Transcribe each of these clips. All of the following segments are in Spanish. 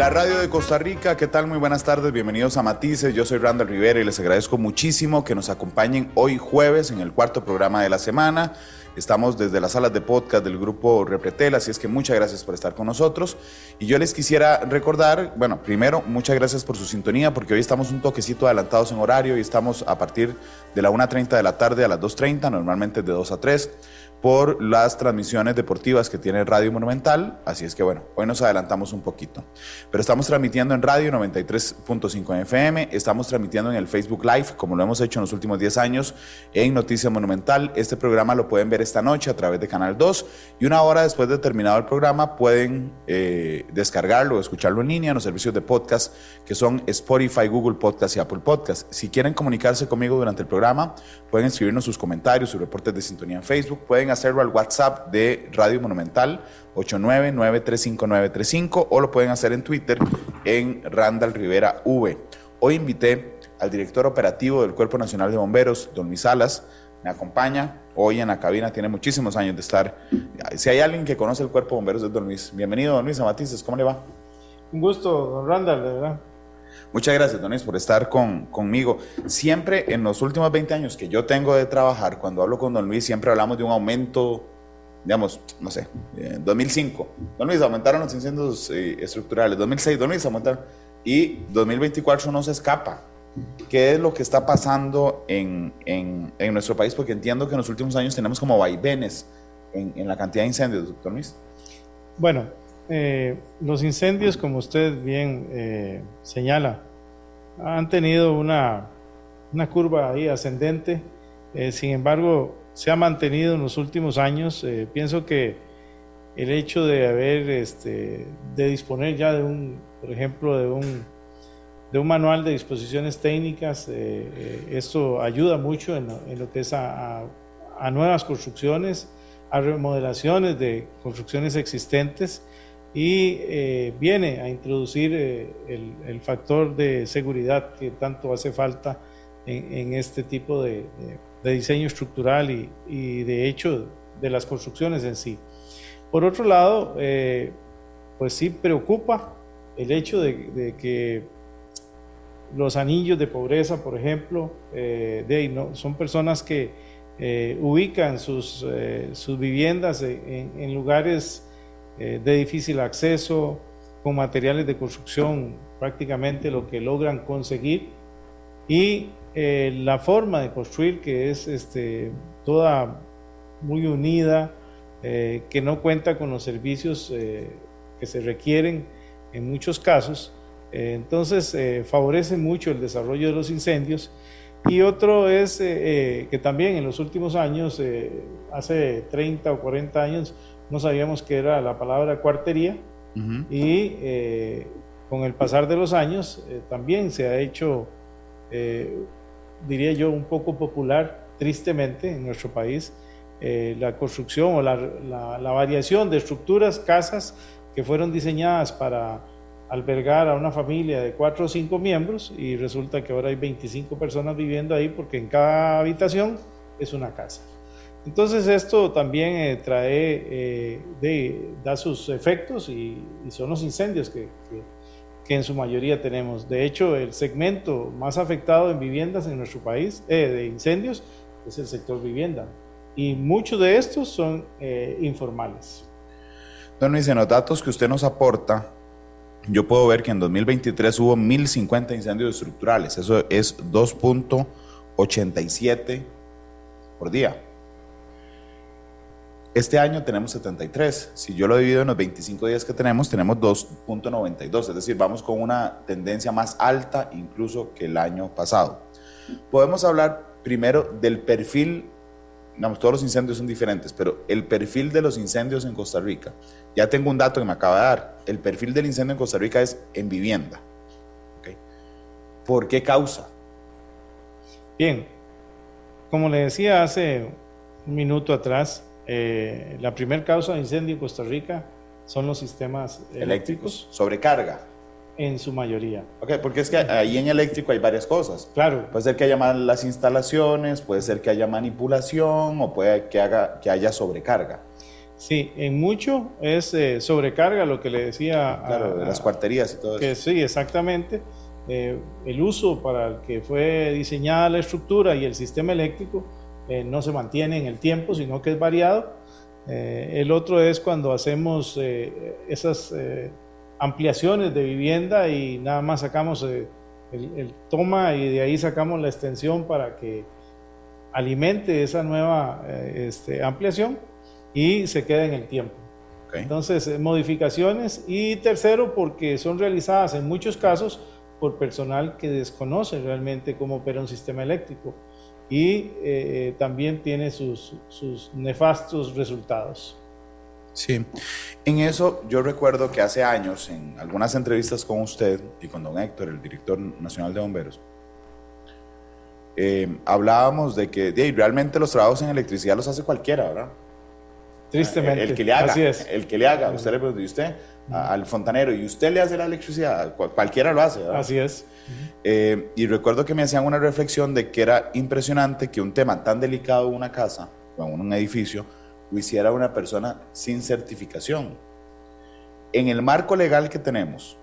La radio de Costa Rica, ¿qué tal? Muy buenas tardes, bienvenidos a Matices. Yo soy Randall Rivera y les agradezco muchísimo que nos acompañen hoy jueves en el cuarto programa de la semana. Estamos desde las salas de podcast del grupo Repretel, así es que muchas gracias por estar con nosotros. Y yo les quisiera recordar, bueno, primero, muchas gracias por su sintonía, porque hoy estamos un toquecito adelantados en horario y estamos a partir de la 1.30 de la tarde a las 2.30, normalmente de 2 a 3 por las transmisiones deportivas que tiene Radio Monumental, así es que bueno, hoy nos adelantamos un poquito. Pero estamos transmitiendo en Radio 93.5 FM, estamos transmitiendo en el Facebook Live, como lo hemos hecho en los últimos 10 años, en Noticias Monumental. Este programa lo pueden ver esta noche a través de Canal 2 y una hora después de terminado el programa pueden eh, descargarlo o escucharlo en línea en los servicios de podcast que son Spotify, Google Podcast y Apple Podcast. Si quieren comunicarse conmigo durante el programa, pueden escribirnos sus comentarios, sus reportes de sintonía en Facebook, pueden hacerlo al WhatsApp de Radio Monumental 899-35935 o lo pueden hacer en Twitter en Randall Rivera V. Hoy invité al director operativo del Cuerpo Nacional de Bomberos, don Luis Salas, me acompaña hoy en la cabina, tiene muchísimos años de estar. Si hay alguien que conoce el Cuerpo de Bomberos es don Luis. Bienvenido, don Luis a Matices, ¿cómo le va? Un gusto, don Randall, de verdad. Muchas gracias, Donis, por estar con, conmigo. Siempre en los últimos 20 años que yo tengo de trabajar, cuando hablo con Don Luis, siempre hablamos de un aumento, digamos, no sé, 2005. Don Luis, aumentaron los incendios eh, estructurales. 2006, Don Luis, aumentaron. Y 2024 no se escapa. ¿Qué es lo que está pasando en, en, en nuestro país? Porque entiendo que en los últimos años tenemos como vaivenes en, en la cantidad de incendios, doctor Luis. Bueno, eh, los incendios, como usted bien eh, señala, han tenido una, una curva ahí ascendente. Eh, sin embargo, se ha mantenido en los últimos años. pienso que el hecho de haber, este, de disponer ya de un, por ejemplo, de un, de un manual de disposiciones técnicas, esto ayuda mucho en lo, que es a, a nuevas construcciones, a remodelaciones de construcciones existentes y eh, viene a introducir eh, el, factor de seguridad que tanto hace falta en, este tipo de, diseño estructural y, de hecho de las construcciones en sí. Por otro lado, eh, pues sí preocupa el hecho de, que los anillos de pobreza, por ejemplo, de, no, son personas que ubican sus, sus viviendas en, en lugares eh, de difícil acceso, con materiales de construcción prácticamente lo que logran conseguir y eh, la forma de construir que es este, toda muy unida, eh, que no cuenta con los servicios que se requieren en muchos casos, entonces favorece mucho el desarrollo de los incendios. Y otro es que también en los últimos años, hace 30 o 40 años, no sabíamos qué era la palabra cuartería y eh, con el pasar de los años eh, también se ha hecho, eh, diría yo, un poco popular, tristemente, en nuestro país, la construcción o la, la, variación de estructuras, casas que fueron diseñadas para albergar a una familia de cuatro o cinco miembros y resulta que ahora hay 25 personas viviendo ahí porque en cada habitación es una casa. Entonces esto también eh, trae, eh, de, da sus efectos y, son los incendios que, en su mayoría tenemos. De hecho, el segmento más afectado en viviendas en nuestro país eh, de incendios es el sector vivienda. Y muchos de estos son informales. Don Luis, en los datos que usted nos aporta, yo puedo ver que en 2023 hubo 1.050 incendios estructurales. Eso es 2.87 por día. Este año tenemos 73. Si yo lo divido en los 25 días que tenemos, tenemos 2.92. Es decir, vamos con una tendencia más alta incluso que el año pasado. Podemos hablar primero del perfil, digamos, todos los incendios son diferentes, pero el perfil de los incendios en Costa Rica. Ya tengo un dato que me acaba de dar. El perfil del incendio en Costa Rica es en vivienda. ¿Por qué causa? Bien, como le decía hace un minuto atrás, eh, la primera causa de incendio en Costa Rica son los sistemas eléctricos. Sobrecarga. En su mayoría. Ok, porque es que ahí en eléctrico hay varias cosas. Claro. Puede ser que haya malas instalaciones, puede ser que haya manipulación o puede que, haga, que haya sobrecarga. Sí, en mucho es eh, sobrecarga, lo que le decía. Claro, de las cuarterías y todo que eso. Sí, exactamente. Eh, el uso para el que fue diseñada la estructura y el sistema eléctrico eh, no se mantiene en el tiempo, sino que es variado. el otro es cuando hacemos esas ampliaciones de vivienda y nada más sacamos el, el, toma y de ahí sacamos la extensión para que alimente esa nueva este, ampliación y se queda en el tiempo. Entonces, eh, modificaciones y tercero, porque son realizadas en muchos casos por personal que desconoce realmente cómo opera un sistema eléctrico y eh, eh, también tiene sus, sus, nefastos resultados. Sí, en eso yo recuerdo que hace años, en algunas entrevistas con usted y con don Héctor, el director nacional de bomberos, hablábamos de que realmente los trabajos en electricidad los hace cualquiera, ¿verdad? Tristemente. El, que le haga. Así es. El que le haga. Usted le pregunta, ¿y usted? al fontanero, ¿y usted le hace la electricidad? cualquiera lo hace, Así es. Eh, y recuerdo que me hacían una reflexión de que era impresionante que un tema tan delicado en una casa o un edificio lo hiciera una persona sin certificación. En el marco legal que tenemos,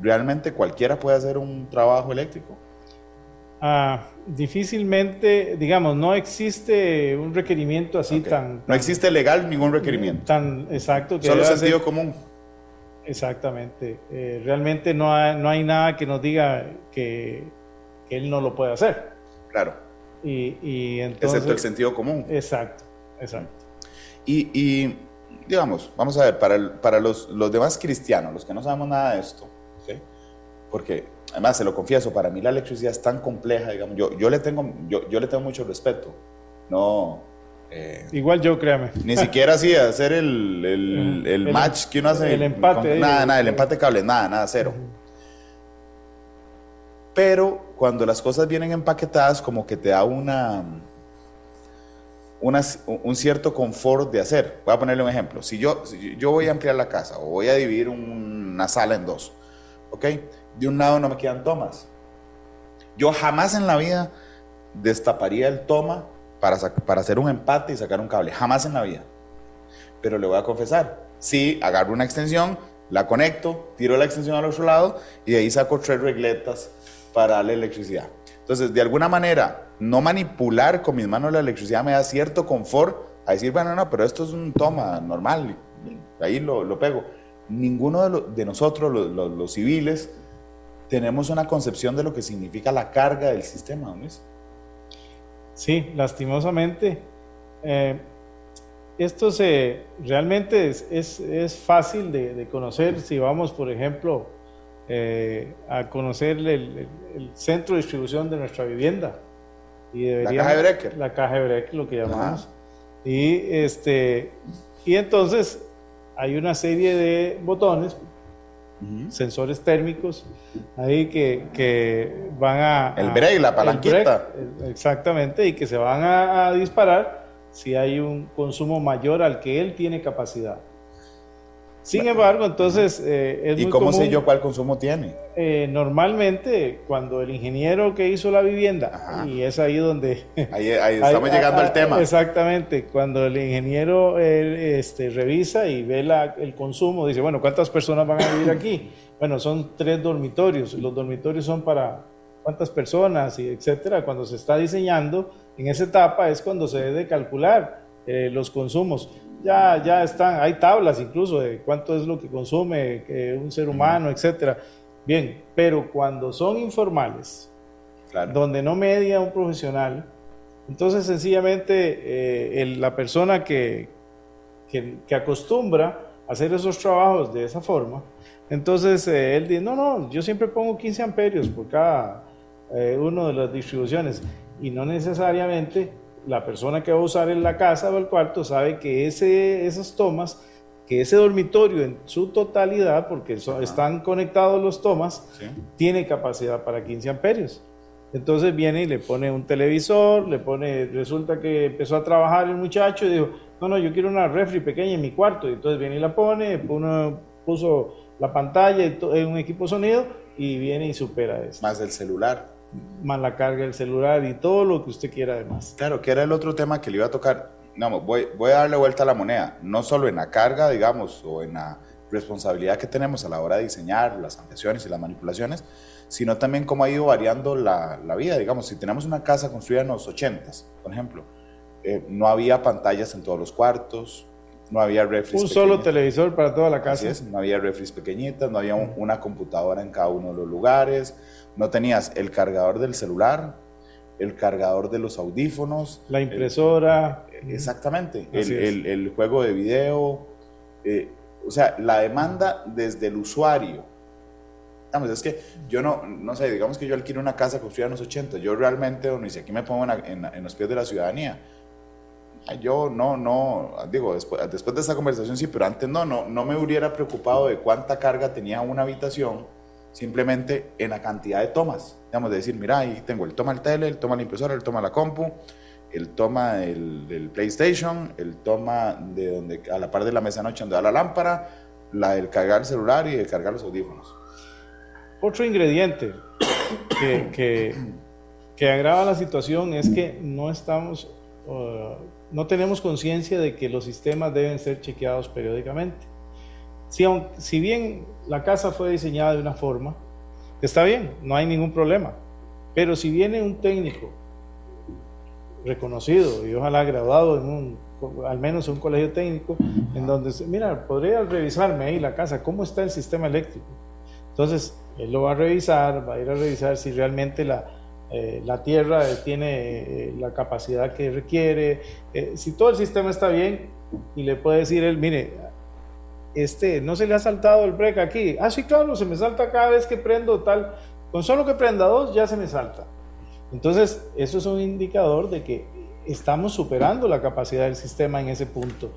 ¿realmente cualquiera puede hacer un trabajo eléctrico? Ah, difícilmente, digamos, no existe un requerimiento así tan, No existe legal ningún requerimiento. Tan exacto. Que Solo sentido común. Exactamente. Eh, realmente no hay, no hay nada que nos diga que, que él no lo puede hacer. Claro. Y, y entonces, Excepto el sentido común. Exacto, exacto. Y, y digamos, vamos a ver, para, para los, los, demás cristianos, los que no sabemos nada de esto, ¿sí? porque además se lo confieso, para mí la electricidad es tan compleja, digamos, yo, yo, le, tengo, yo, yo le tengo mucho respeto, no... Eh, Igual yo, créame. Ni siquiera así hacer el, el, el, match que uno hace. El empate. Con, nada, nada, el empate cable, nada, nada, cero. Pero cuando las cosas vienen empaquetadas, como que te da una, una, un cierto confort de hacer. Voy a ponerle un ejemplo. Si yo, si yo voy a ampliar la casa o voy a dividir una sala en dos, ¿ok? De un lado no me quedan tomas. Yo jamás en la vida destaparía el toma para, para hacer un empate y sacar un cable. Jamás en la vida. Pero le voy a confesar, sí, agarro una extensión, la conecto, tiro la extensión al otro lado y de ahí saco tres regletas para darle electricidad. Entonces, de alguna manera, no manipular con mis manos la electricidad me da cierto confort a decir, bueno, no, pero esto es un toma normal, ahí lo, lo pego. Ninguno de, nosotros, los civiles, tenemos una concepción de lo que significa la carga del sistema, ¿no es? Sí, lastimosamente. Eh, esto se, realmente es, es, es fácil de, de, conocer si vamos, por ejemplo, eh, a conocer el, el, el, centro de distribución de nuestra vivienda. Y la caja de Brecker. La caja de Brecker, lo que llamamos. Y, este, y entonces hay una serie de botones sensores térmicos ahí que, que van a... El break, la palanquita. Break, exactamente, y que se van a, a, disparar si hay un consumo mayor al que él tiene capacidad. Sin embargo, entonces eh, es ¿Y muy cómo común, sé yo cuál consumo tiene? Eh, normalmente, cuando el ingeniero que hizo la vivienda, Ajá. y es ahí donde... Ahí, ahí estamos ahí- llegando al tema. Exactamente, cuando el ingeniero eh, este, revisa y ve la- el consumo, dice, bueno, ¿cuántas personas van a vivir aquí? Bueno, son tres dormitorios, los dormitorios son para cuántas personas y etcétera. Cuando se está diseñando, en esa etapa es cuando se debe calcular eh, los consumos. Ya, ya están, hay tablas incluso de cuánto es lo que consume eh, un ser humano, etcétera. Bien, pero cuando son informales, Claro. donde no media un profesional, entonces sencillamente eh, el- la persona que, que, que acostumbra a hacer esos trabajos de esa forma, entonces eh, él dice, no, no, yo siempre pongo 15 amperios por cada eh, uno de las distribuciones y no necesariamente la persona que va a usar en la casa o el cuarto sabe que ese, esas tomas, que ese dormitorio en su totalidad, porque so- están conectados los tomas, Sí. tiene capacidad para 15 amperios. Entonces viene y le pone un televisor, le pone, resulta que empezó a trabajar el muchacho y dijo, no, no, yo quiero una refri pequeña en mi cuarto. Y entonces viene y la pone, uno puso la pantalla y un equipo sonido y viene y supera eso. Más el celular. Más la carga del celular y todo lo que usted quiera además. Claro, que era el otro tema que le iba a tocar. No, voy, voy a darle vuelta a la moneda, no solo en la carga, digamos, o en la responsabilidad que tenemos a la hora de diseñar las ampliaciones y las manipulaciones, sino también cómo ha ido variando la, la vida. Digamos, si tenemos una casa construida en los 80s, por ejemplo, eh, no había pantallas en todos los cuartos, no había refris. Un solo televisor para toda la casa. no había refris pequeñitas, no había una computadora en cada uno de los lugares, no tenías el cargador del celular, el cargador de los audífonos. La impresora. exactamente, el, el, juego de video. Eh, o sea, la demanda desde el usuario. Digamos, es que yo no, no sé, digamos que yo alquilo una casa construida en los 80, yo realmente, ni si aquí me pongo en, en, los pies de la ciudadanía, yo no, no, digo, después, después, de esta conversación sí, pero antes no, no, no me hubiera preocupado de cuánta carga tenía una habitación, simplemente en la cantidad de tomas. Digamos, de decir, mira, ahí tengo el toma el tele, el toma la impresora, el toma la compu, el toma del, PlayStation, el toma de donde a la par de la mesa noche donde da la lámpara, la del cargar el celular y de cargar los audífonos. Otro ingrediente que, que, agrava la situación es que no estamos, uh, no tenemos conciencia de que los sistemas deben ser chequeados periódicamente. Si, bien la casa fue diseñada de una forma, está bien, no hay ningún problema. Pero si viene un técnico reconocido y ojalá graduado en un, al menos en un colegio técnico, en donde, mira, podría revisarme ahí la casa, cómo está el sistema eléctrico. Entonces, él lo va a revisar, va a ir a revisar si realmente la, eh, tierra tiene eh, la capacidad que requiere, eh, si todo el sistema está bien, y le puede decir él, mire, este, no se le ha saltado el break aquí. Ah, sí, claro, se me salta cada vez que prendo tal. Con solo que prenda dos, ya se me salta. Entonces, eso es un indicador de que estamos superando la capacidad del sistema en ese punto.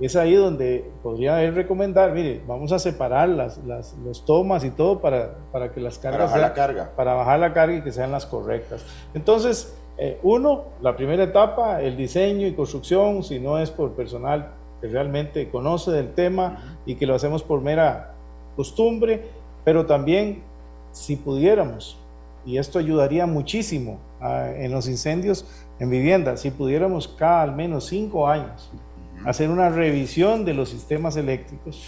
Es ahí donde podría él recomendar, mire, vamos a separar las, las los tomas y todo para, para que las cargas... Para bajar la carga. Para bajar la carga y que sean las correctas. Entonces, eh, uno, la primera etapa, el diseño y construcción, si no es por personal que realmente conoce del tema y que lo hacemos por mera costumbre, pero también si pudiéramos y esto ayudaría muchísimo ah, en los incendios en viviendas, si pudiéramos cada al menos cinco años hacer una revisión de los sistemas eléctricos.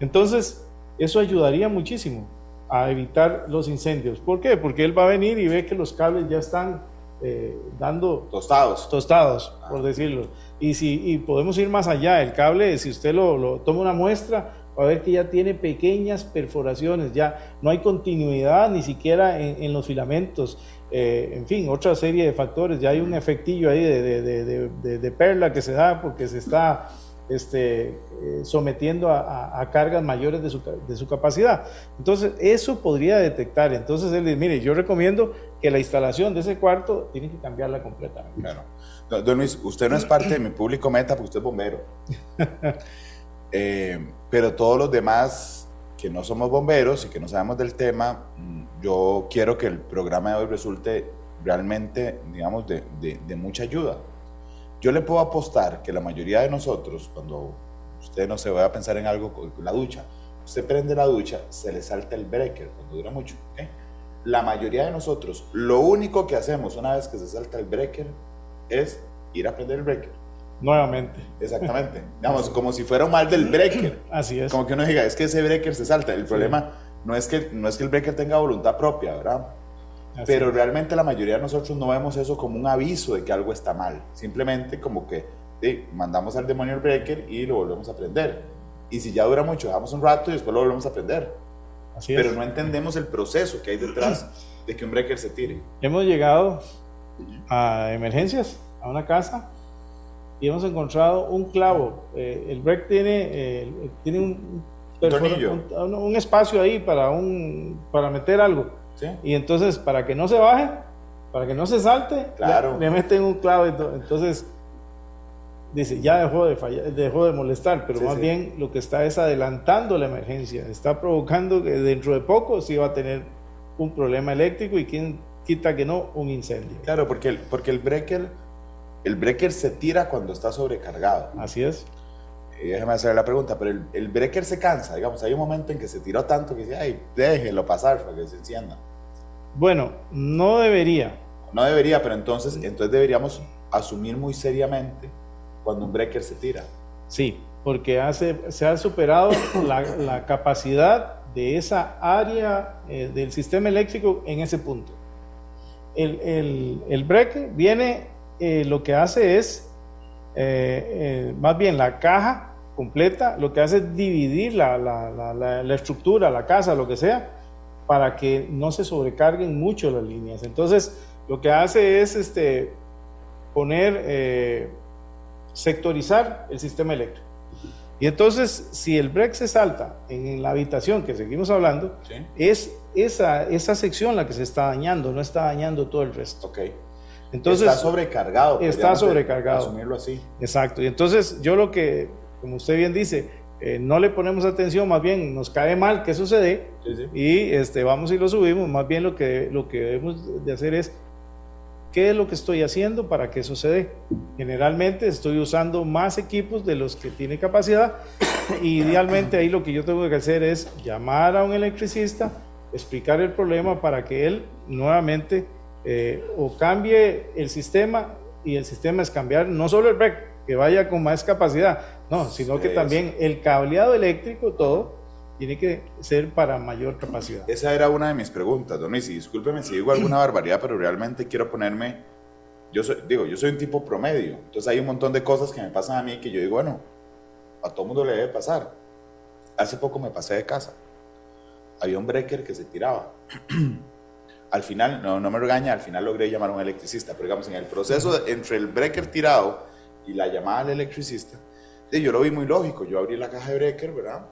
Entonces, eso ayudaría muchísimo a evitar los incendios. ¿Por qué? Porque él va a venir y ve que los cables ya están eh, dando... Tostados. Tostados, por decirlo. Y, si, y podemos ir más allá. El cable, si usted lo, lo toma una muestra, va a ver que ya tiene pequeñas perforaciones, ya no hay continuidad ni siquiera en, los filamentos, eh, en fin, otra serie de factores, ya hay un efectillo ahí de, perla que se da porque se está este, eh, sometiendo a, cargas mayores de su, capacidad. Entonces, eso podría detectar. Entonces, él dice, mire, yo recomiendo que la instalación de ese cuarto tiene que cambiarla completamente. Claro. Don Luis, usted no es parte de mi público meta porque usted es bombero. Eh, pero todos los demás que no somos bomberos y que no sabemos del tema, mm, yo quiero que el programa de hoy resulte realmente, digamos, de, de, mucha ayuda. Yo le puedo apostar que la mayoría de nosotros, cuando usted no se va a pensar en algo con la ducha, usted prende la ducha, se le salta el breaker cuando dura mucho. La mayoría de nosotros, lo único que hacemos una vez que se salta el breaker es ir a prender el breaker. Nuevamente. Exactamente. Digamos, como si fuera un mal del breaker. Así es. Como que uno diga, es que ese breaker se salta. El problema no, es que, no es que el breaker tenga voluntad propia, ¿verdad? Pero realmente la mayoría de nosotros no vemos eso como un aviso de que algo está mal. Simplemente como que mandamos al demonio el breaker y lo volvemos a prender. Y si ya dura mucho, dejamos un rato y después lo volvemos a prender. Así Pero no entendemos el proceso que hay detrás de que un breaker se tire. Hemos llegado a emergencias, a una casa, y hemos encontrado un clavo. Eh, el break tiene, eh, tiene un, un, espacio ahí para, un, para meter algo. Y entonces, para que no se baje, para que no se salte, claro. le, meten un clavo. Entonces, dice, ya dejó de, fallar, dejó de molestar, pero más bien lo que está es adelantando la emergencia. Está provocando que dentro de poco sí va a tener un problema eléctrico y quien quita que no, un incendio. Claro, porque el, porque el breaker el breaker se tira cuando está sobrecargado. Así es. y déjeme hacer la pregunta, pero el, el breaker se cansa, digamos, hay un momento en que se tiró tanto que dice, ay, déjelo pasar para que se encienda. Bueno, no debería. No debería, pero entonces, entonces deberíamos asumir muy seriamente cuando un breaker se tira. Sí, porque hace, se ha superado la, la capacidad de esa área eh, del sistema eléctrico en ese punto. El, el, el breaker viene, eh, lo que hace es, eh, más bien la caja completa, lo que hace es dividir la, la, la, la estructura, la casa, lo que sea, para que no se sobrecarguen mucho las líneas. Entonces, lo que hace es este, poner, eh, sectorizar el sistema eléctrico. Y entonces, si el break se salta en la habitación que seguimos hablando, ¿Sí? es esa, esa sección la que se está dañando, no está dañando todo el resto. Ok. Entonces, está sobrecargado. está sobrecargado. Asumirlo así. Exacto. Y entonces, yo lo que, como usted bien dice, eh, no le ponemos atención, más bien nos cae mal que sucede Sí, sí. y este, vamos y lo subimos. Más bien lo que, lo que debemos de hacer es, ¿qué es lo que estoy haciendo para que dé? Generalmente estoy usando más equipos de los que tiene capacidad y idealmente ahí lo que yo tengo que hacer es llamar a un electricista, explicar el problema para que él nuevamente eh, o cambie el sistema y el sistema es cambiar no solo el break, que vaya con más capacidad, no, sino Sí, que sí. también el cableado eléctrico, todo, tiene que ser para mayor capacidad. Esa era una de mis preguntas, don Luis, y discúlpeme si digo alguna barbaridad, pero realmente quiero ponerme, yo soy, digo, yo soy un tipo promedio, entonces hay un montón de cosas que me pasan a mí que yo digo, bueno, a todo mundo le debe pasar. Hace poco me pasé de casa, había un breaker que se tiraba. al final, no, no me regaña, al final logré llamar a un electricista, pero digamos, en el proceso entre el breaker tirado y la llamada al electricista, yo lo vi muy lógico, yo abrí la caja de breaker, ¿verdad?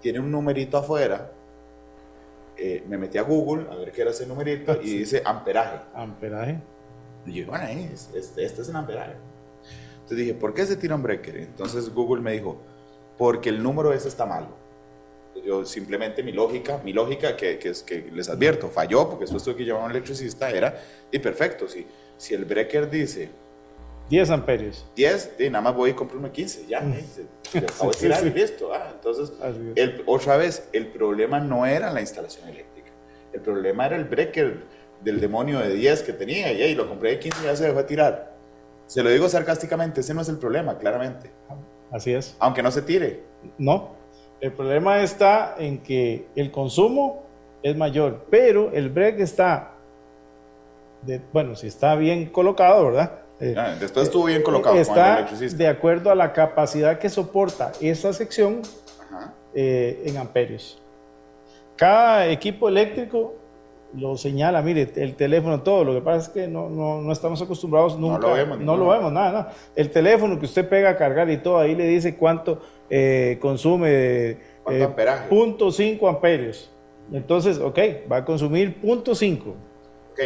Tiene un numerito afuera, eh, me metí a Google a ver qué era ese numerito y Sí. dice amperaje. Amperaje. Y yo, bueno, es- este, este es el amperaje. Entonces dije, ¿por qué se tira un breaker? Entonces Google me dijo, porque el número ese está malo. Yo simplemente mi lógica, mi lógica que, que, es, que les advierto, falló porque después tuve que llamar a un electricista, era, y perfecto, si, si el breaker dice 10 amperios. 10, y nada más voy y compro uno de 15, ya, eh, se, se acabó de Sí, tirar sí. y listo. ah, entonces, el- otra vez, el problema no era la instalación eléctrica, el problema era el breaker del demonio de 10 que tenía, y, ahí lo compré de 15 y ya se dejó de tirar. Se lo digo sarcásticamente, ese no es el problema, claramente, Así es. aunque no se tire. No. El problema está en que el consumo es mayor, pero el break está, de, bueno, si está bien colocado, ¿verdad? Eh, Ah, Después estuvo bien colocado con el está de acuerdo a la capacidad que soporta esa sección Ajá. eh, en amperios. Cada equipo eléctrico lo señala, mire, el teléfono, todo. Lo que pasa es que no, no, no estamos acostumbrados No nunca. lo vemos, No lo vemos, nada, nada. El teléfono que usted pega a cargar y todo, ahí le dice cuánto eh, consume. ¿Cuánto amperaje? Punto 5 amperios. Entonces, ok, va a consumir punto 5.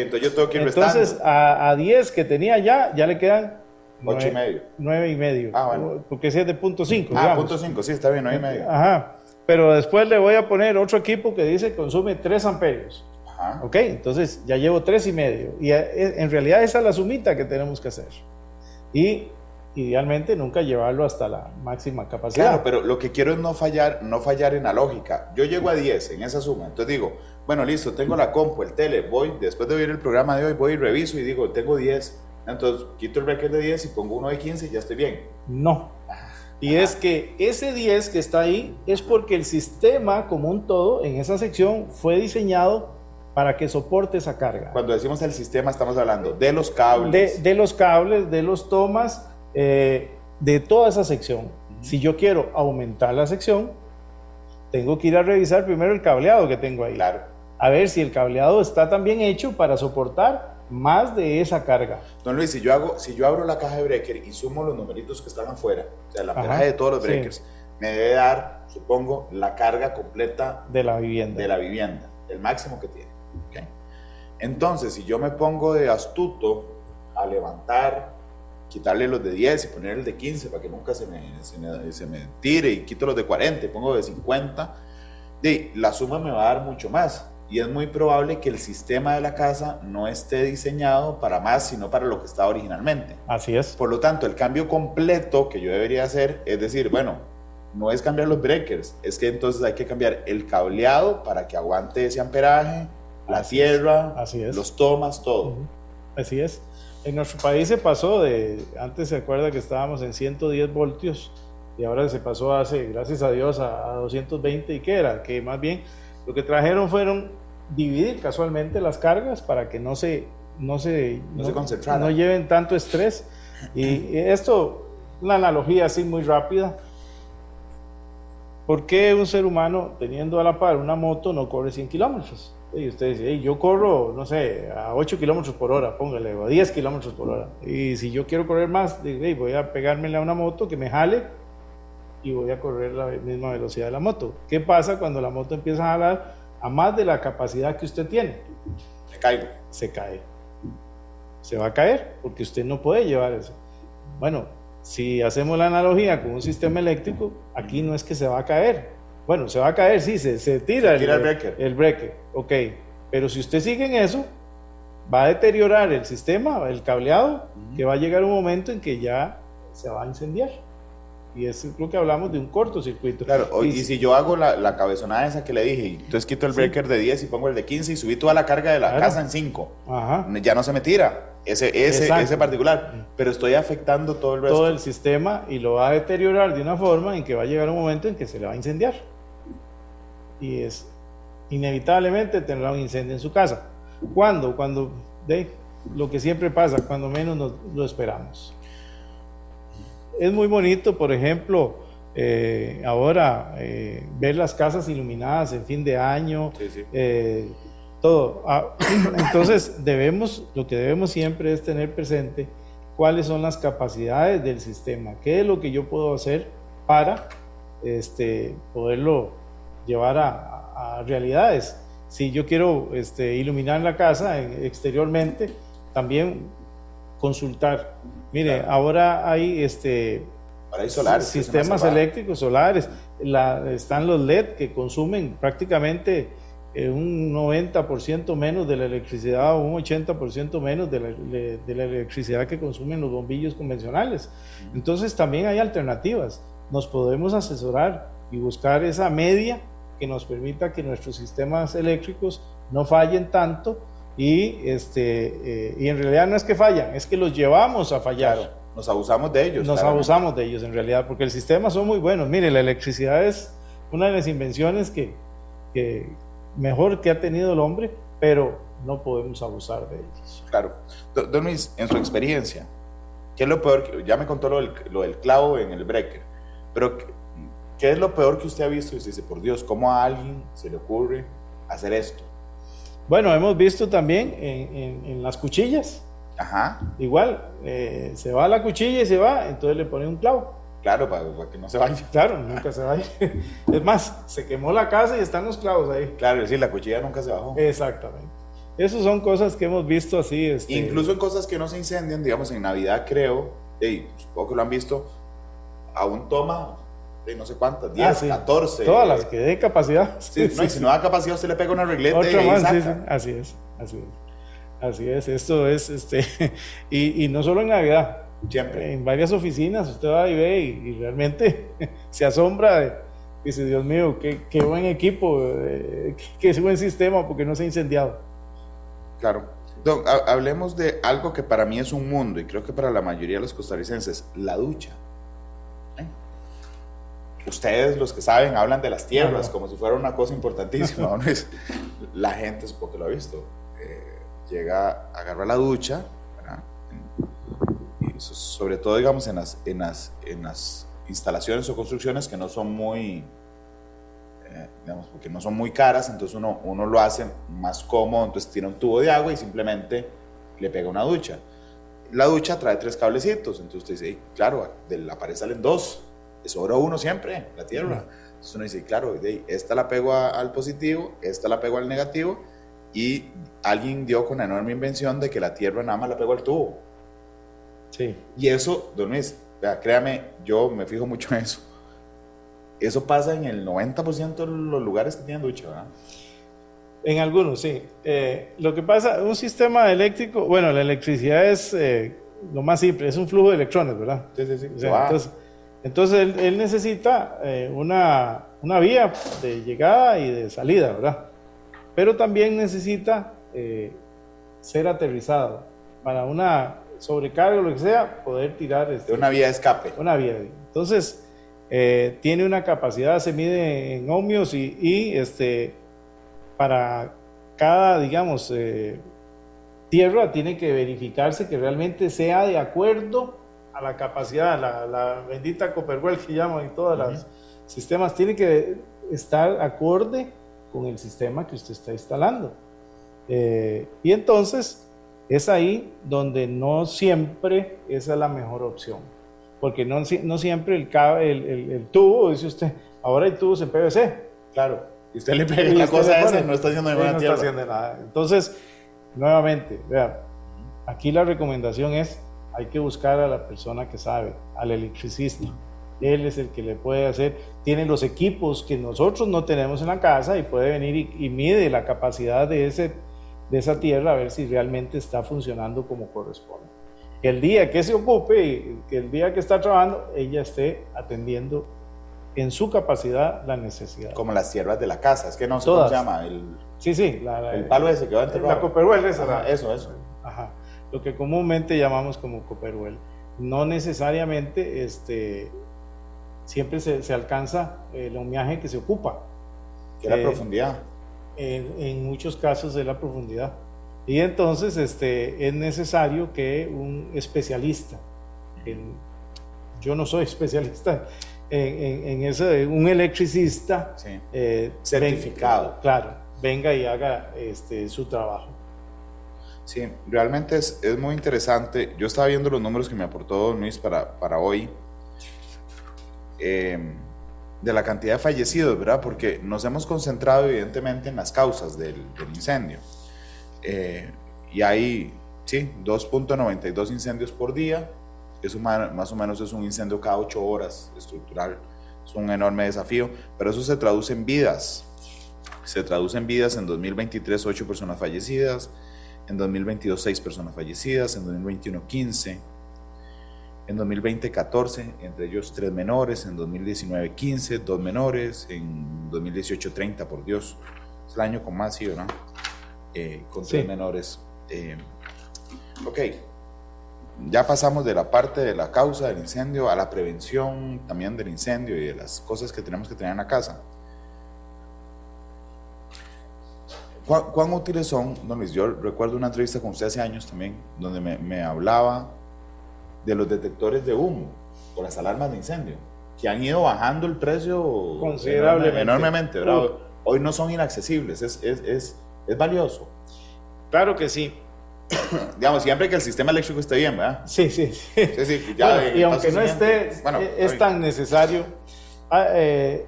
Entonces yo tengo que ir Entonces, a, a 10 que tenía ya, ya le quedan Ocho y medio. 9 y medio. Ah, bueno. Porque ese es de punto 5. Ah, punto 5, sí, está bien, 9 y medio. Ajá. Pero después le voy a poner otro equipo que dice consume 3 amperios. Ajá. Ok, entonces ya llevo 3 y medio. Y eh, en realidad esa es la sumita que tenemos que hacer. Y idealmente nunca llevarlo hasta la máxima capacidad. Claro, pero lo que quiero es no fallar, no fallar en la lógica. Yo llego a 10 en esa suma, entonces digo, bueno, listo, tengo la compu, el tele, voy, después de oír el programa de hoy, voy y reviso y digo, tengo 10. Entonces quito el bracket de 10 y pongo uno de 15 y ya estoy bien. No. Y es que ese 10 que está ahí es porque el sistema como un todo en esa sección fue diseñado para que soporte esa carga. Cuando decimos el sistema, estamos hablando de los cables. de, de los cables, de los tomas, eh, de toda esa sección. Si yo quiero aumentar la sección, tengo que ir a revisar primero el cableado que tengo ahí. Claro. A ver si el cableado está también hecho para soportar más de esa carga. Don Luis, si yo, hago, si yo abro la caja de breaker y sumo los numeritos que están afuera, o sea, Ajá, amperaje de todos los sí. breakers, me debe dar, supongo, la carga completa de la vivienda. de la vivienda, el máximo que tiene. Entonces, si yo me pongo de astuto a levantar, quitarle los de 10 y poner el de 15 para que nunca se me, se me, se me tire y quito los de 40 y pongo de 50, de, la suma me va a dar mucho más. Y es muy probable que el sistema de la casa no esté diseñado para más, sino para lo que estaba originalmente. Así es. Por lo tanto, el cambio completo que yo debería hacer es decir, bueno, no es cambiar los breakers, es que entonces hay que cambiar el cableado para que aguante ese amperaje, la tierra, los tomas, todo. Así es. En nuestro país se pasó de, antes se acuerda que estábamos en 110 voltios y ahora se pasó hace, gracias a Dios, a, 220 y qué era, que más bien lo que trajeron fueron dividir casualmente las cargas para que no se, no se, no, no lleven tanto estrés. Y esto, una analogía así muy rápida. ¿Por qué un ser humano teniendo a la par una moto no corre 100 kilómetros? Y usted dice, yo corro, no sé, a 8 kilómetros por hora, póngale, o a 10 kilómetros por hora. Y si yo quiero correr más, voy a pegármela a una moto que me jale y voy a correr la misma velocidad de la moto. ¿Qué pasa cuando la moto empieza a jalar a más de la capacidad que usted tiene? Se cae. Se cae. Se va a caer porque usted no puede llevar eso. Bueno, si hacemos la analogía con un sistema eléctrico, aquí no es que se va a caer, bueno, se va a caer, sí, se, se tira, el, breaker. El breaker, ok. Pero si usted sigue en eso, va a deteriorar el sistema, el cableado, que va a llegar un momento en que ya se va a incendiar. Y es lo que hablamos de un cortocircuito. Claro, y, si yo hago la, la, cabezonada esa que le dije, entonces quito el breaker de 10 y pongo el de 15 y subí toda la carga de la casa en 5, ya no se me tira ese, ese, ese particular, pero estoy afectando todo el resto. Todo el sistema y lo va a deteriorar de una forma en que va a llegar un momento en que se le va a incendiar y es inevitablemente tendrá un incendio en su casa. ¿Cuándo? Cuando de lo que siempre pasa, cuando menos nos, lo esperamos. Es muy bonito, por ejemplo, eh, ahora eh, ver las casas iluminadas en fin de año, eh, todo. Ah, entonces debemos, lo que debemos siempre es tener presente cuáles son las capacidades del sistema, qué es lo que yo puedo hacer para este, poderlo llevar a, realidades. Si yo quiero este, iluminar la casa exteriormente, también consultar. Mire, ahora hay este solares, sistemas eléctricos solares, están los LED que consumen prácticamente eh, un 90% menos de la electricidad o un 80% menos de la, de la, electricidad que consumen los bombillos convencionales. Entonces también hay alternativas. Nos podemos asesorar y buscar esa media que nos permita que nuestros sistemas eléctricos no fallen tanto y, este, eh, y en realidad no es que fallan, es que los llevamos a fallar. nos abusamos de ellos. Nos abusamos de ellos en realidad, porque el sistema son muy buenos. Mire, la electricidad es una de las invenciones que, que mejor que ha tenido el hombre, pero no podemos abusar de ellos. Claro. Don Luis, en su experiencia, ¿qué es lo peor? Ya me contó lo del, lo del clavo en el breaker, pero ¿Qué es lo peor que usted ha visto? Y usted dice, por Dios, ¿cómo a alguien se le ocurre hacer esto? Bueno, hemos visto también en, las cuchillas. Ajá. Igual, eh, se va la cuchilla y se va, entonces le pone un clavo. Claro, para, que no se vaya. Claro, nunca se vaya. Es más, se quemó la casa y están los clavos ahí. Claro, es decir, la cuchilla nunca se bajó. Exactamente. Esas son cosas que hemos visto así. Este... Incluso en cosas que no se incendian, digamos en Navidad creo, y supongo que lo han visto, aún toma de no sé cuántas, 10, 14. Todas las que den capacidad. Sí, no, y si no da capacidad, usted le pega una regleta Otra y más, saca. Así es, así es. Así es, esto es, este, y, y, no solo en Navidad, siempre. En varias oficinas usted va y ve y, realmente se asombra, de, dice, Dios mío, qué, qué buen equipo, eh, qué, qué, buen sistema, porque no se ha incendiado. Claro. Don, hablemos de algo que para mí es un mundo y creo que para la mayoría de los costarricenses, la ducha ustedes los que saben hablan de las tierras como si fuera una cosa importantísima. la gente supongo que lo ha visto. Eh, llega, agarra la ducha, y sobre todo digamos en las, en, las, en las instalaciones o construcciones que no son muy, eh, digamos, porque no son muy caras, entonces uno, uno lo hace más cómodo, entonces tiene un tubo de agua y simplemente le pega una ducha. La ducha trae tres cablecitos, entonces usted dice, claro, de la pared salen dos, sobra uno siempre, la Tierra. Entonces uno dice, claro, esta la pego al positivo, esta la pego al negativo, y alguien dio con la enorme invención de que la Tierra nada más la pego al tubo. Sí. Y eso, don Luis, créame, yo me fijo mucho en eso. Eso pasa en el 90% de los lugares que tienen ducha, ¿verdad? En algunos, sí. Eh, lo que pasa, un sistema eléctrico, bueno, la electricidad es eh, lo más simple, es un flujo de electrones, ¿verdad? Sí, sí, sí. entonces, Entonces él, él necesita eh, una, una, vía de llegada y de salida, ¿verdad? Pero también necesita eh, ser aterrizado para una sobrecarga o lo que sea, poder tirar... Este, una vía de escape. Una vía. Entonces, eh, tiene una capacidad, se mide en ohmios y, y este, para cada, digamos, tierra tiene que verificarse que realmente sea de acuerdo a la capacidad, la, la bendita Copperwell que llaman y todos los sistemas, tiene que estar acorde con el sistema que usted está instalando. Eh, y entonces es ahí donde no siempre esa es la mejor opción, porque no, no siempre el, el, el, tubo, dice usted, ahora hay tubos en PVC, claro. Y usted le pega la cosa esa y no está haciendo nada. No está haciendo nada. Entonces, nuevamente, vea, aquí la recomendación es hay que buscar a la persona que sabe, al electricista. Él es el que le puede hacer, tiene los equipos que nosotros no tenemos en la casa y puede venir y, mide la capacidad de, ese, de esa tierra a ver si realmente está funcionando como corresponde. El día que se ocupe, que el día que está trabajando, ella esté atendiendo en su capacidad la necesidad. Como las tierras de la casa, es que no sé cómo se llama. El, sí, sí. el palo ese que va a enterrar. La Copperwell esa. eso, eso. Ajá lo que comúnmente llamamos como Copperwell. No necesariamente este, siempre se, alcanza el homenaje que se ocupa. Que la eh, profundidad. En, muchos casos de la profundidad. Y entonces este, es necesario que un especialista, yo no soy especialista en, en, eso, un electricista eh, certificado, claro, venga y haga este, su trabajo. Sí, realmente es, es, muy interesante. Yo estaba viendo los números que me aportó Luis para, para hoy, eh, de la cantidad de fallecidos, ¿verdad? Porque nos hemos concentrado evidentemente en las causas del, del incendio. Eh, y hay, sí, 2.92 incendios por día. Eso más o menos es un incendio cada 8 horas estructural. Es un enorme desafío, pero eso se traduce en vidas. Se traduce en vidas en 2023, 8 personas fallecidas en 2022 6 personas fallecidas, en 2021 15, en 2020 14, entre ellos 3 menores, en 2019 15, 2 menores, en 2018 30, por Dios, es el año con más, sí, ¿no? Eh, con 3 menores. Eh, ok, ya pasamos de la parte de la causa del incendio a la prevención también del incendio y de las cosas que tenemos que tener en la casa. ¿Cuán, útiles son, don Luis? Yo recuerdo una entrevista con usted hace años también, donde me, hablaba de los detectores de humo o las alarmas de incendio, que han ido bajando el precio considerablemente. Enormemente, ¿verdad? Hoy no son inaccesibles, es, es, es, es valioso. Claro que sí. Digamos, siempre que el sistema eléctrico esté bien, ¿verdad? Sí, sí. sí. y aunque no esté, es tan necesario. Ah, eh,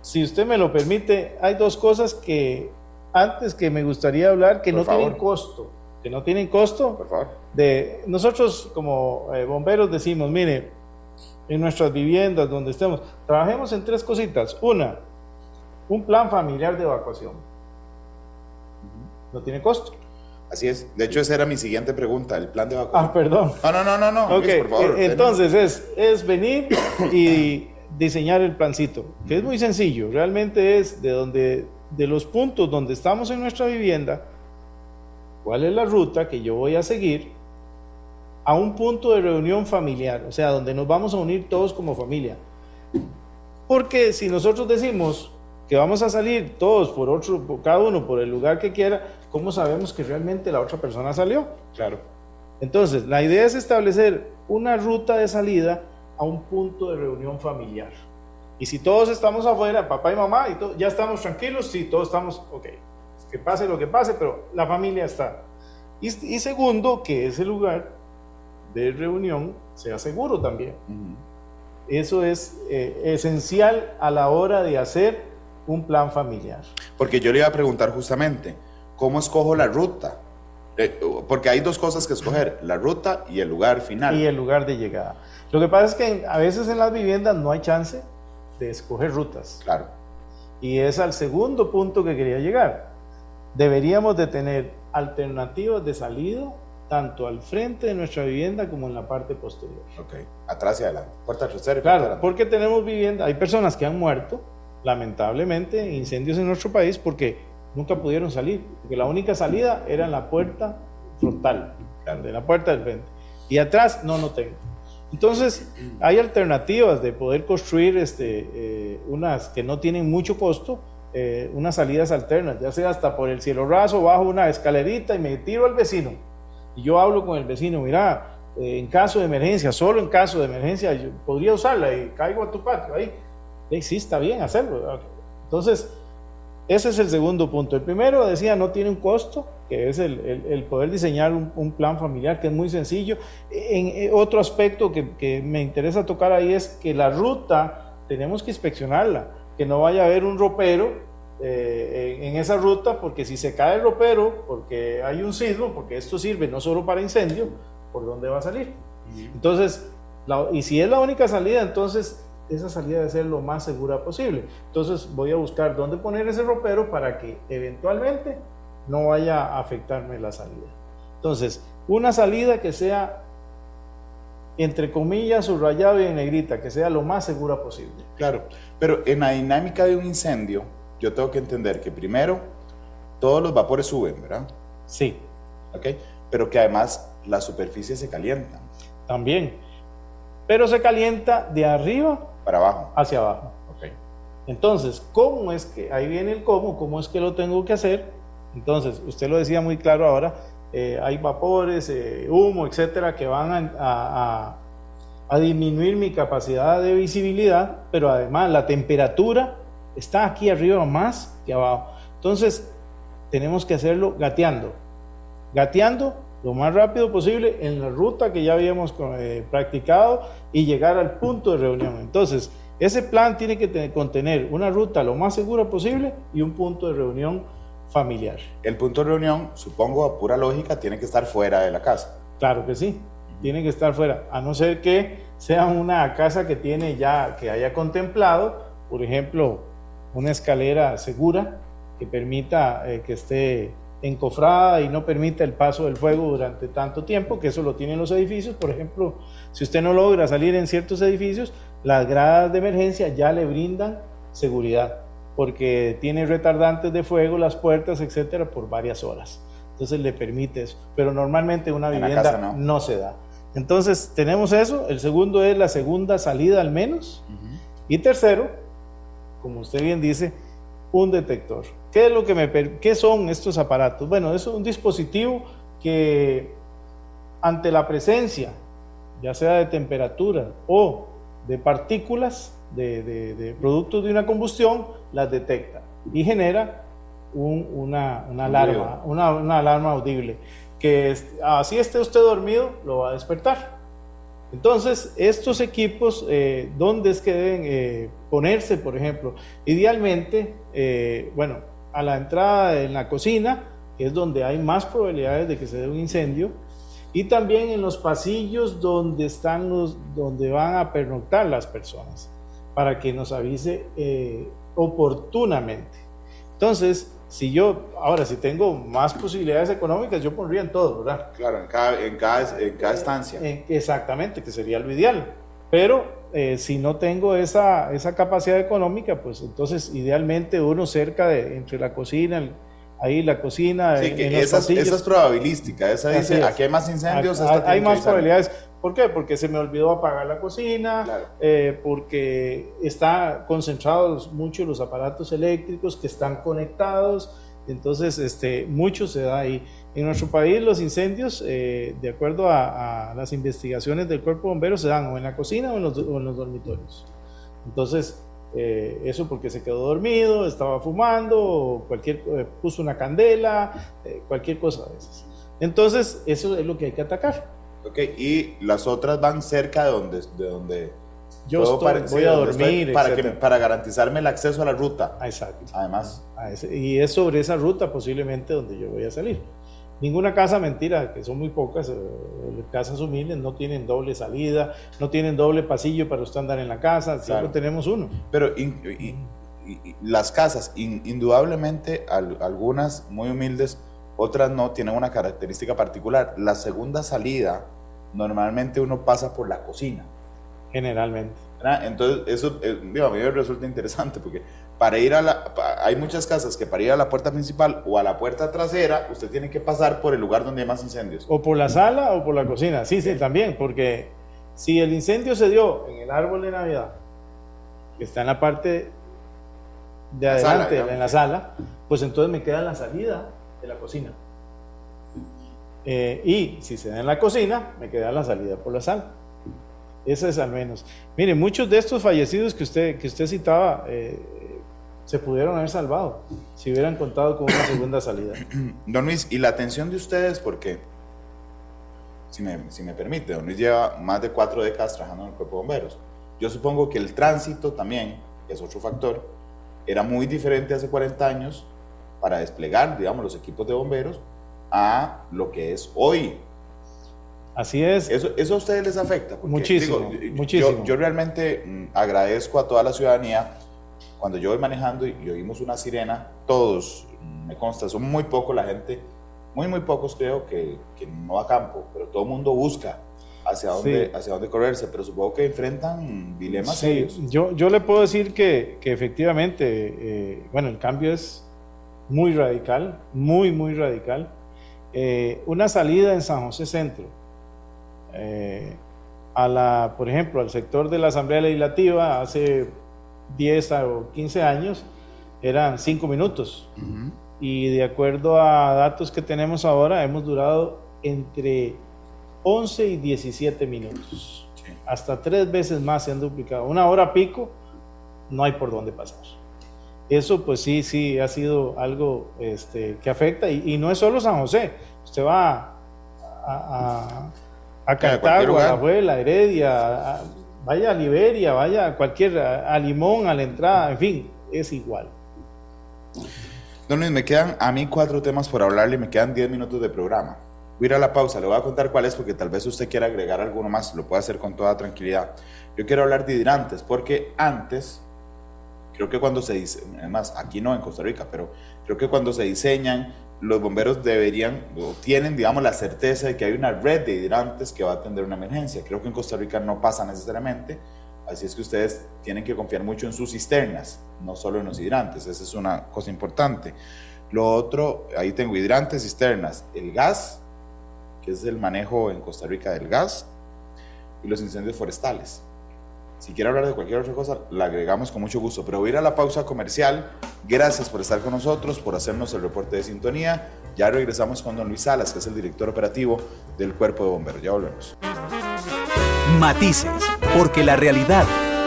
si usted me lo permite, hay dos cosas que antes que me gustaría hablar que no tienen costo, que no tienen costo. Por favor. De, nosotros como eh, bomberos decimos, mire, en nuestras viviendas donde estemos, trabajemos en tres cositas. Una, un plan familiar de evacuación. No tiene costo. Así es. De hecho, esa era mi siguiente pregunta, el plan de evacuación. Ah, perdón. No, no, no, no, no. Okay. por favor, e, Entonces es, es venir y diseñar el plancito, que es muy sencillo. Realmente es de donde de los puntos donde estamos en nuestra vivienda, cuál es la ruta que yo voy a seguir a un punto de reunión familiar, o sea, donde nos vamos a unir todos como familia. Porque si nosotros decimos que vamos a salir todos por otro, cada uno por el lugar que quiera, ¿cómo sabemos que realmente la otra persona salió? Claro. Entonces, la idea es establecer una ruta de salida a un punto de reunión familiar. Y si todos estamos afuera, papá y mamá, y ya estamos tranquilos, sí, todos estamos, ok, que pase lo que pase, pero la familia está. Y, segundo, que ese lugar de reunión sea seguro también. Eso es eh, esencial a la hora de hacer un plan familiar. Porque yo le iba a preguntar justamente, ¿cómo escojo la ruta? Eh, porque hay dos cosas que escoger, la ruta y el lugar final. Y el lugar de llegada. Lo que pasa es que a veces en las viviendas no hay chance de escoger rutas. Claro. Y es al segundo punto que quería llegar. Deberíamos de tener alternativas de salida tanto al frente de nuestra vivienda como en la parte posterior. Ok, atrás y adelante. Puerta trasera Claro, puerta delante. porque tenemos vivienda, hay personas que han muerto, lamentablemente, incendios en nuestro país porque nunca pudieron salir, porque la única salida era en la puerta frontal, Claro. de la puerta del frente. Y atrás no, no tengo. Entonces, hay alternativas de poder construir este, eh, unas que no tienen mucho costo, eh, unas salidas alternas, ya sea hasta por el cielo raso, bajo una escalerita y me tiro al vecino. Y yo hablo con el vecino, mira, eh, en caso de emergencia, solo en caso de emergencia, yo podría usarla y caigo a tu patio ahí. Y sí, bien hacerlo. Entonces, ese es el segundo punto. El primero, decía, no tiene un costo, que es el, el- el poder diseñar un, un plan familiar, que es muy sencillo. En, en otro aspecto que, que me interesa tocar ahí es que la ruta tenemos que inspeccionarla, que no vaya a haber un ropero eh, en, en esa ruta, porque si se cae el ropero, porque hay un sismo, porque esto sirve no solo para incendio, ¿por dónde va a salir? Entonces, la- y si es la única salida, entonces esa salida debe ser lo más segura posible. Entonces voy a buscar dónde poner ese ropero para que eventualmente no vaya a afectarme la salida. Entonces, una salida que sea, entre comillas, subrayado y en negrita, que sea lo más segura posible. Claro, pero en la dinámica de un incendio, yo tengo que entender que primero todos los vapores suben, ¿verdad? Sí, ¿Ok? Pero que además las superficies se calientan también. Pero se calienta de arriba para abajo. hacia abajo. Ok. Entonces, ¿cómo es que, ahí viene el cómo, cómo es que lo tengo que hacer? Entonces, usted lo decía muy claro ahora, eh, hay vapores, eh, humo, etcétera, que van a, disminuir mi capacidad de visibilidad, pero además la temperatura está aquí arriba más que abajo. Entonces, tenemos que hacerlo gateando. Gateando lo más rápido posible en la ruta que ya habíamos eh, practicado y llegar al punto de reunión. Entonces, ese plan tiene que tener- contener una ruta lo más segura posible y un punto de reunión familiar. El punto de reunión, supongo, a pura lógica, tiene que estar fuera de la casa. Claro que sí, tiene que estar fuera, a no ser que sea una casa que tiene ya, que haya contemplado, por ejemplo, una escalera segura que permita eh, que esté encofrada y no permita el paso del fuego durante tanto tiempo, que eso lo tienen los edificios. Por ejemplo, si usted no logra salir en ciertos edificios, las gradas de emergencia ya le brindan seguridad, porque tiene retardantes de fuego, las puertas, etcétera, por varias horas. Entonces le permite eso. Pero normalmente una En vivienda no. no se da. Entonces tenemos eso. El segundo es la segunda salida al menos. Y tercero, como usted bien dice, un detector. ¿Qué es lo que me qué son estos aparatos? Bueno, es un dispositivo que ante la presencia, ya sea de temperatura o de partículas de, de- de productos de una combustión, las detecta y genera un- una, una Un alarma, una, una alarma audible, que es- así esté usted dormido, lo va a despertar. Entonces, estos equipos, eh, ¿dónde es que deben eh, ponerse, por ejemplo? Idealmente, eh, bueno, a la entrada en la cocina, que es donde hay más probabilidades de que se dé un incendio, y también en los pasillos donde están los, donde van a pernoctar las personas, para que nos avise oportunamente. Entonces, si yo, ahora, si tengo más posibilidades económicas, yo pondría en todo, ¿verdad? Claro, en cada, en cada, en cada estancia. Eh, exactamente, que sería lo ideal. Pero eh, si no tengo esa, esa capacidad económica, pues entonces idealmente uno cerca de, entre la cocina, el- ahí la cocina, Sí, en- que en esa, esa es probabilística. Esa dice, es. aquí hay más incendios. Hay- esta hay, más probabilidades. ¿Por qué? Porque se me olvidó apagar la cocina, Claro. eh, porque está concentrados mucho los aparatos eléctricos que están conectados, entonces este, mucho se da ahí. En nuestro país los incendios, eh, de acuerdo a, a las investigaciones del cuerpo de bomberos, se dan o en la cocina o en los, o en los dormitorios. Entonces, eh, eso porque se quedó dormido, estaba fumando, o cualquier, eh, puso una candela, eh, cualquier cosa de esas. Entonces, eso es lo que hay que atacar. Ok, y las otras van cerca de donde, de donde Yo estoy- voy a estoy, dormir, para, que, para garantizarme el acceso a la ruta. Exacto. Además, y es sobre esa ruta posiblemente donde yo voy a salir. Ninguna casa, mentira, que son muy pocas, eh, casas humildes no tienen doble salida, no tienen doble pasillo para usted andar en la casa, siempre Claro. tenemos uno. pero in- y- y las casas, in- indudablemente, al- algunas muy humildes, otras no, tienen una característica particular. La segunda salida, normalmente uno pasa por la cocina. Generalmente. Entonces, eso eh, a mí me resulta interesante porque para ir a la, hay muchas casas que para ir a la puerta principal o a la puerta trasera, usted tiene que pasar por el lugar donde hay más incendios. O por la sala o por la cocina. Sí, sí, también, porque si el incendio se dio en el árbol de Navidad, que está en la parte de adelante, en la sala, pues entonces me queda la salida de la cocina. Eh, y si se da en la cocina, me queda la salida por la sala. Esa es al menos. Mire, muchos de estos fallecidos que usted, que usted citaba eh, se pudieron haber salvado si hubieran contado con una segunda salida. Don Luis, ¿y la atención de ustedes? Porque, si me, si me permite, Don Luis lleva más de cuatro décadas trabajando en el cuerpo de bomberos. Yo supongo que el tránsito también, es otro factor, era muy diferente hace 40 años para desplegar, digamos, los equipos de bomberos a lo que es hoy. Así es. Eso, eso a ustedes les afecta. muchísimo, muchísimo. Yo, realmente mm, agradezco a toda la ciudadanía. Cuando yo voy manejando y, oímos una sirena, todos, mm, me consta, son muy pocos la gente, muy, muy pocos creo que, que no a campo, pero todo el mundo busca hacia dónde, hacia dónde correrse, pero supongo que enfrentan dilemas sí, Yo, yo le puedo decir que, que efectivamente, eh, bueno, el cambio es muy radical, muy, muy radical. Eh, una salida en San José Centro, eh, a la, por ejemplo, al sector de la Asamblea Legislativa hace 10 o 15 años, eran 5 minutos. Y de acuerdo a datos que tenemos ahora, hemos durado entre 11 y 17 minutos. Hasta tres veces más se han duplicado. Una hora pico, no hay por dónde pasar. Eso pues sí, sí, ha sido algo este, que afecta. Y, no es solo San José. Usted va a, a, Cartago, a la Abuela, a Heredia, vaya a Liberia, vaya a cualquier, a, Limón, a la entrada, en fin, es igual. Don Luis, me quedan a mí cuatro temas por hablarle, me quedan 10 minutos de programa. Voy a ir a la pausa, le voy a contar cuál es porque tal vez usted quiera agregar alguno más, lo puede hacer con toda tranquilidad. Yo quiero hablar de hidrantes porque antes, creo que cuando se dice, además aquí no en Costa Rica, pero creo que cuando se diseñan, los bomberos deberían o tienen, digamos, la certeza de que hay una red de hidrantes que va a atender una emergencia. Creo que en Costa Rica no pasa necesariamente, así es que ustedes tienen que confiar mucho en sus cisternas, no solo en los hidrantes, esa es una cosa importante. Lo otro, ahí tengo hidrantes, cisternas, el gas, que es el manejo en Costa Rica del gas y los incendios forestales. Si quiere hablar de cualquier otra cosa, la agregamos con mucho gusto. Pero voy a ir a la pausa comercial. Gracias por estar con nosotros, por hacernos el reporte de sintonía. Ya regresamos con don Luis Salas, que es el director operativo del Cuerpo de Bomberos. Ya volvemos. Matices, porque la realidad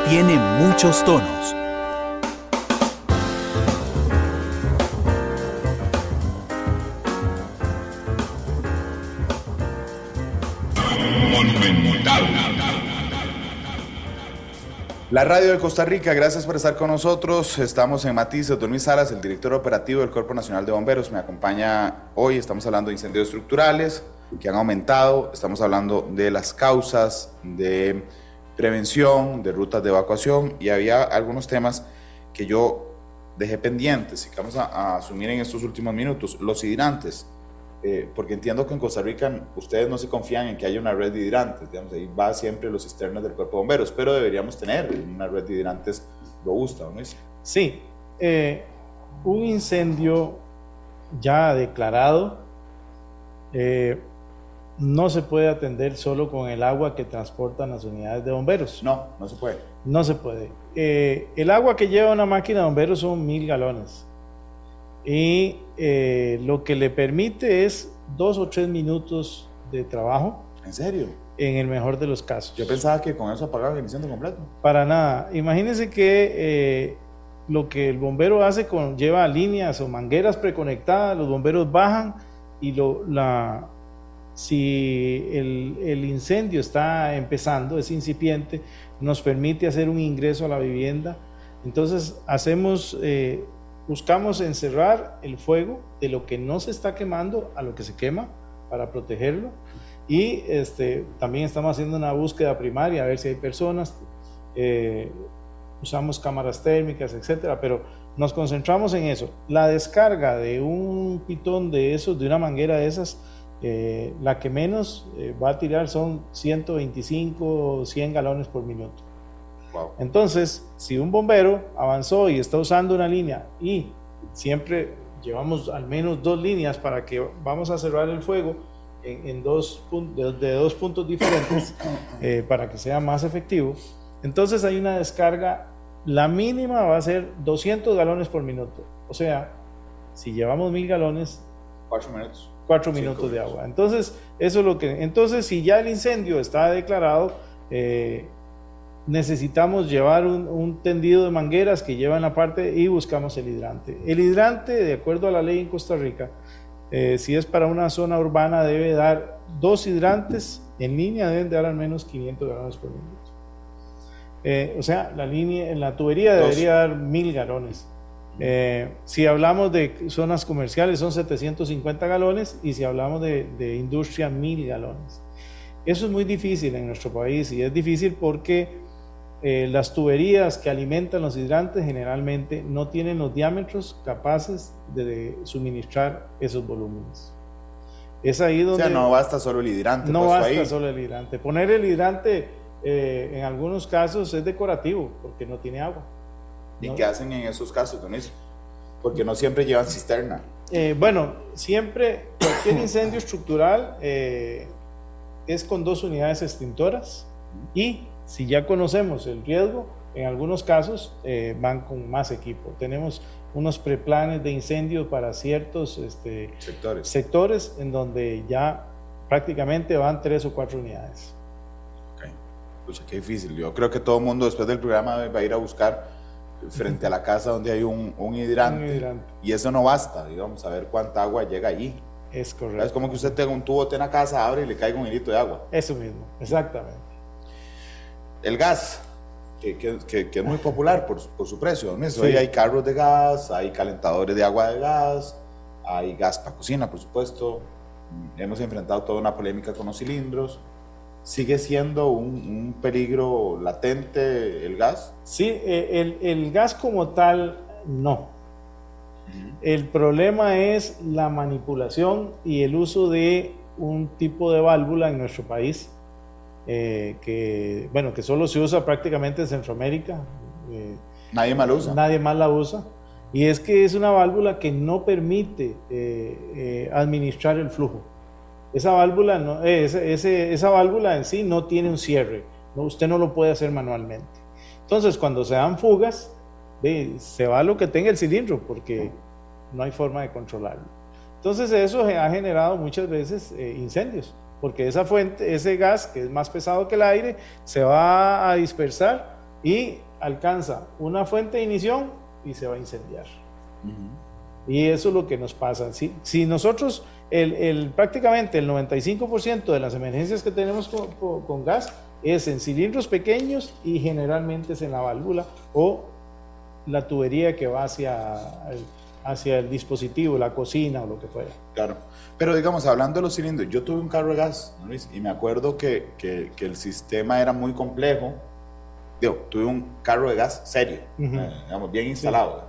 tiene muchos tonos. La radio de Costa Rica, gracias por estar con nosotros. Estamos en Matices, Luis Salas, el director operativo del Cuerpo Nacional de Bomberos. Me acompaña hoy, estamos hablando de incendios estructurales que han aumentado, estamos hablando de las causas, de prevención, de rutas de evacuación y había algunos temas que yo dejé pendientes y que vamos a, a asumir en estos últimos minutos. Los hidrantes. Eh, porque entiendo que en Costa Rica ustedes no se confían en que haya una red de hidrantes, digamos, ahí va siempre los cisternas del cuerpo de bomberos, pero deberíamos tener una red de hidrantes robusta, ¿no es? Sí, eh, un incendio ya declarado eh, no se puede atender solo con el agua que transportan las unidades de bomberos. No, no se puede. No se puede. el agua que lleva una máquina de bomberos son mil galones y eh, lo que le permite es dos o tres minutos de trabajo. ¿En serio? En el mejor de los casos. Yo pensaba que con eso apagaba el incendio completo. Para nada. Imagínense que eh, lo que el bombero hace con lleva líneas o mangueras preconectadas, los bomberos bajan y lo, la, si el, el, incendio está empezando, es incipiente, nos permite hacer un ingreso a la vivienda. Entonces hacemos eh, Buscamos encerrar el fuego de lo que no se está quemando a lo que se quema para protegerlo. Y este, también estamos haciendo una búsqueda primaria a ver si hay personas. Eh, usamos cámaras térmicas, etcétera, pero nos concentramos en eso. La descarga de un pitón de esos, de una manguera de esas, eh, la que menos eh, va a tirar son 125 o 100 galones por minuto. Entonces, si un bombero avanzó y está usando una línea y siempre llevamos al menos dos líneas para que vamos a cerrar el fuego en, dos de, dos puntos diferentes eh, para que sea más efectivo, entonces hay una descarga, la mínima va a ser 200 galones por minuto. O sea, si llevamos mil galones, cuatro minutos. Cuatro minutos de agua. Entonces, eso es lo que. Entonces, si ya el incendio está declarado, eh, necesitamos llevar un, tendido de mangueras que lleva en la parte y buscamos el hidrante. El hidrante, de acuerdo a la ley en Costa Rica, eh, si es para una zona urbana, debe dar dos hidrantes en línea, deben dar al menos 500 galones por minuto. Eh, o sea, la línea, la tubería debería dar mil galones. Eh, si hablamos de zonas comerciales son 750 galones y si hablamos de, de industria, mil galones. Eso es muy difícil en nuestro país y es difícil porque eh, las tuberías que alimentan los hidrantes generalmente no tienen los diámetros capaces de, suministrar esos volúmenes. Es ahí donde... O sea, no basta solo el hidrante. No basta solo el hidrante. Poner el hidrante eh, en algunos casos es decorativo porque no tiene agua. ¿Y qué hacen en esos casos con eso? Porque no siempre llevan cisterna. Eh, bueno, siempre cualquier incendio estructural es con dos unidades extintoras y si ya conocemos el riesgo, en algunos casos eh, van con más equipo. Tenemos unos preplanes de incendio para ciertos este, sectores. sectores en donde ya prácticamente van tres o cuatro unidades. Ok, pues qué difícil. Yo creo que todo el mundo después del programa va a ir a buscar frente a la casa donde hay un, un, hidrante, Y eso no basta, digamos, a ver cuánta agua llega allí. Es correcto. Es como que usted tenga un tubo en la casa, abre y le caiga un hilito de agua. Eso mismo, exactamente el gas, que, es muy popular por, su precio. Hoy hay carros de gas, hay calentadores de agua de gas, hay gas para cocina, por supuesto. Hemos enfrentado toda una polémica con los cilindros. ¿Sigue siendo un, peligro latente el gas? Sí, eh, el, gas como tal, no. El problema es la manipulación y el uso de un tipo de válvula en nuestro país eh, que, bueno, que solo se usa prácticamente en Centroamérica. Eh, nadie más la usa. Nadie más la usa. Y es que es una válvula que no permite eh, administrar el flujo. Esa válvula, no, ese, esa válvula en sí no tiene un cierre. ¿no? Usted no lo puede hacer manualmente. Entonces, cuando se dan fugas, se va lo que tenga el cilindro porque no hay forma de controlarlo. Entonces, eso ha generado muchas veces incendios porque esa fuente, ese gas que es más pesado que el aire, se va a dispersar y alcanza una fuente de ignición y se va a incendiar. Y eso es lo que nos pasa. Si, si nosotros, el, prácticamente el 95% de las emergencias que tenemos con, con, gas es en cilindros pequeños y generalmente es en la válvula o la tubería que va hacia el, hacia el dispositivo, la cocina o lo que fuera. Claro. Pero digamos, hablando de los cilindros, yo tuve un carro de gas, Luis, y me acuerdo que, que, el sistema era muy complejo. Digo, tuve un carro de gas serio, eh, digamos, bien instalado.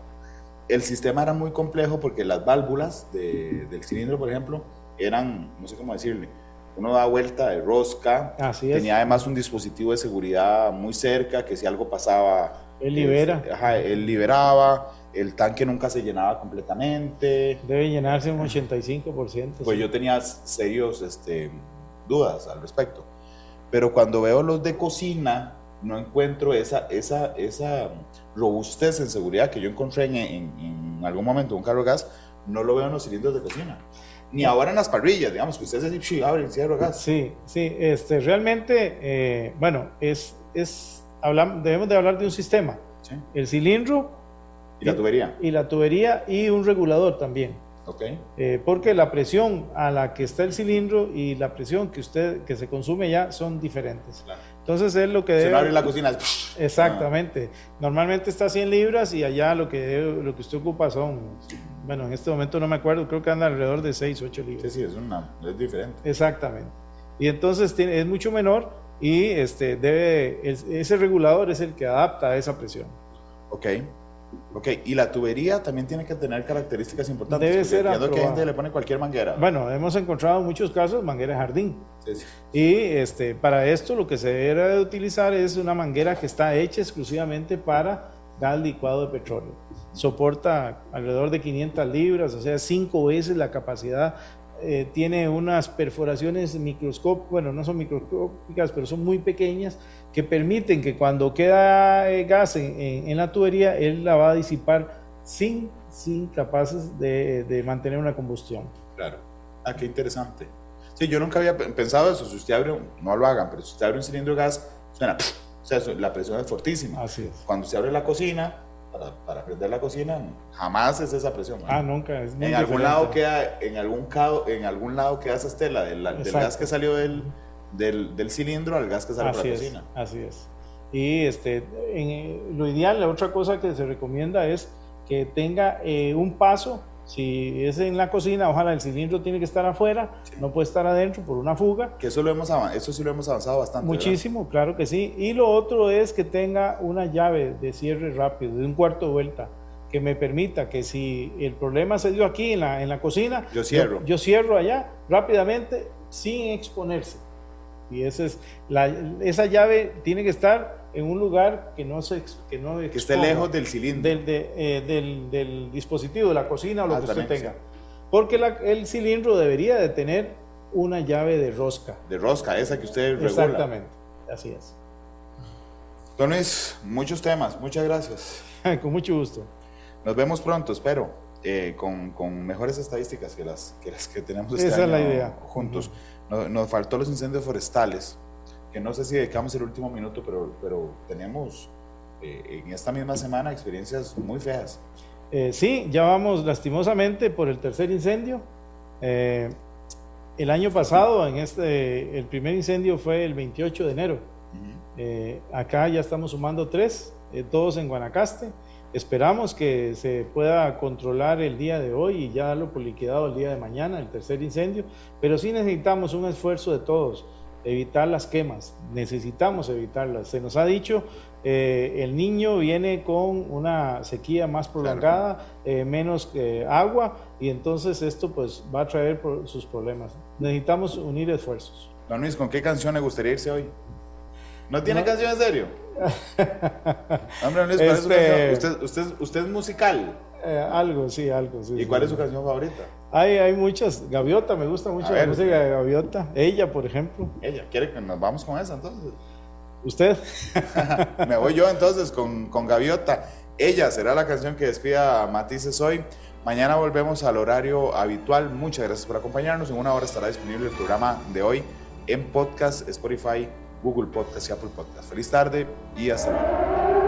El sistema era muy complejo porque las válvulas del cilindro, por ejemplo, eran, no sé cómo decirle, uno da vuelta de rosca. Así es. Tenía además un dispositivo de seguridad muy cerca que si algo pasaba... Él libera. ajá, él liberaba el tanque nunca se llenaba completamente. Debe llenarse un 85%. Pues yo tenía serios este, dudas al respecto. Pero cuando veo los de cocina, no encuentro esa, esa, esa robustez en seguridad que yo encontré en, en, algún momento un carro de gas, no lo veo en los cilindros de cocina. Ni ahora en las parrillas, digamos, que ustedes sí, abren, cierran gas. Sí, sí, este, realmente, eh, bueno, es, es, hablamos, debemos de hablar de un sistema. El cilindro ¿Y la tubería? Y la tubería y un regulador también. Eh, porque la presión a la que está el cilindro y la presión que usted que se consume ya son diferentes. Claro. Entonces es lo que debe. Se abre la cocina. Exactamente. Normalmente está a 100 libras y allá lo que lo que usted ocupa son, bueno, en este momento no me acuerdo, creo que anda alrededor de 6, 8 libras. Sí, sí, es, una, es diferente. Exactamente. Y entonces tiene, es mucho menor y este debe ese regulador es el que adapta a esa presión. Ok. Ok, y la tubería también tiene que tener características importantes. Debe ser que gente le pone cualquier manguera. Bueno, hemos encontrado en muchos casos manguera de jardín. Sí, sí. Y este, para esto lo que se debe de utilizar es una manguera que está hecha exclusivamente para gas licuado de petróleo. Soporta alrededor de 500 libras, o sea, cinco veces la capacidad. Eh, tiene unas perforaciones microscópicas, bueno, no son microscópicas, pero son muy pequeñas, que permiten que cuando queda eh, gas en, en- en la tubería, él la va a disipar sin, sin capaces de, de mantener una combustión. Claro. Ah, qué interesante. Sí, yo nunca había pe- pensado eso. Si usted abre, un- no lo hagan, pero si usted abre un cilindro de gas, suena, o sea, la presión es fortísima. Así es. Cuando se abre la cocina, para, para prender la cocina, jamás es esa presión. Ah, nunca. Es muy en algún lado queda, en algún, cado- en algún lado queda esa estela del, gas que salió del, del, del cilindro al gas que sale Así la es, cocina. así es. Y este, en, lo ideal, la otra cosa que se recomienda es que tenga eh, un paso. Si es en la cocina, ojalá el cilindro tiene que estar afuera, no puede estar adentro por una fuga. Que eso, lo hemos, eso sí lo hemos avanzado bastante. ¿verdad? Muchísimo, claro que sí. Y lo otro es que tenga una llave de cierre rápido, de un cuarto de vuelta, que me permita que si el problema se dio aquí en la, en la cocina, Yo cierro. Yo, cierro allá rápidamente sin exponerse. Y esa es la, esa llave tiene que estar en un lugar que no se que no Que esté exponga lejos del cilindro. del, de- eh, del, del dispositivo, de la cocina o lo Ah, que usted también, tenga. Porque la- el cilindro debería de tener una llave de rosca. De rosca, esa que usted regula. Exactamente, así es. Luis, muchos temas. Muchas gracias. Con mucho gusto. Nos vemos pronto, espero, eh, con, con mejores estadísticas que las que, las que tenemos este Esa es la año idea. juntos. nos, nos faltó los incendios forestales, que no sé si dedicamos el último minuto, pero, pero tenemos eh, en esta misma semana experiencias muy feas. Eh, sí, ya vamos lastimosamente por el tercer incendio. Eh, el año pasado, en este, el primer incendio fue el 28 de enero. Eh, acá ya estamos sumando tres, todos en Guanacaste. Esperamos que se pueda controlar el día de hoy y ya darlo por liquidado el día de mañana, el tercer incendio. Pero sí necesitamos un esfuerzo de todos, evitar las quemas. Necesitamos evitarlas. Se nos ha dicho, eh, el niño viene con una sequía más prolongada, eh, menos eh, agua, y entonces esto pues va a traer por- sus problemas. Necesitamos unir esfuerzos. Don Luis, ¿con qué canción le gustaría irse hoy? ¿No tiene No. canción en serio? Hombre, Luis, ¿cuál es su Este- canción? Usted, usted, usted es musical. Eh, algo, sí, algo. Sí, ¿Y sí. cuál es su canción favorita? Hay, hay muchas. Gaviota, me gusta mucho A la ver. música de Gaviota. Ella, por ejemplo. Ella, ¿quiere que nos vamos con esa entonces? ¿Usted? Me voy yo entonces con, con Gaviota. Ella será la canción que despida a Matices hoy. Mañana volvemos al horario habitual. Muchas gracias por acompañarnos. En una hora estará disponible el programa de hoy en podcast, Spotify, Google Podcast y Apple Podcast. Feliz tarde y hasta luego.